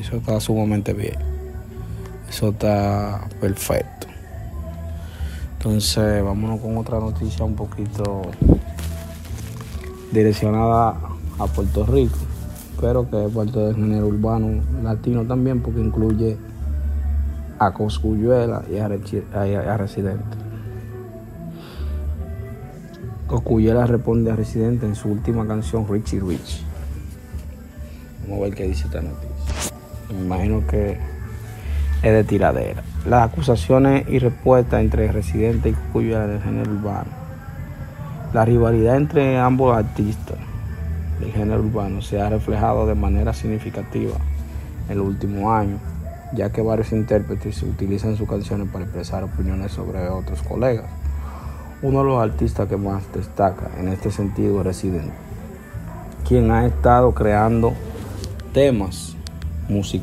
Eso está sumamente bien. Eso está perfecto. Entonces, vámonos con otra noticia un poquito direccionada a Puerto Rico, pero que es parte del género urbano latino también, porque incluye a Coscuyuela y a, Residente. Coscuyuela responde a Residente en su última canción Richie Rich. Vamos a ver qué dice esta noticia. Me imagino que es de tiradera. Las acusaciones y respuestas entre Residente y Coscuyuela del género urbano. La rivalidad entre ambos artistas del género urbano se ha reflejado de manera significativa en los últimos años, ya que varios intérpretes utilizan sus canciones para expresar opiniones sobre otros colegas. Uno de los artistas que más destaca en este sentido es Residente, quien ha estado creando temas musicales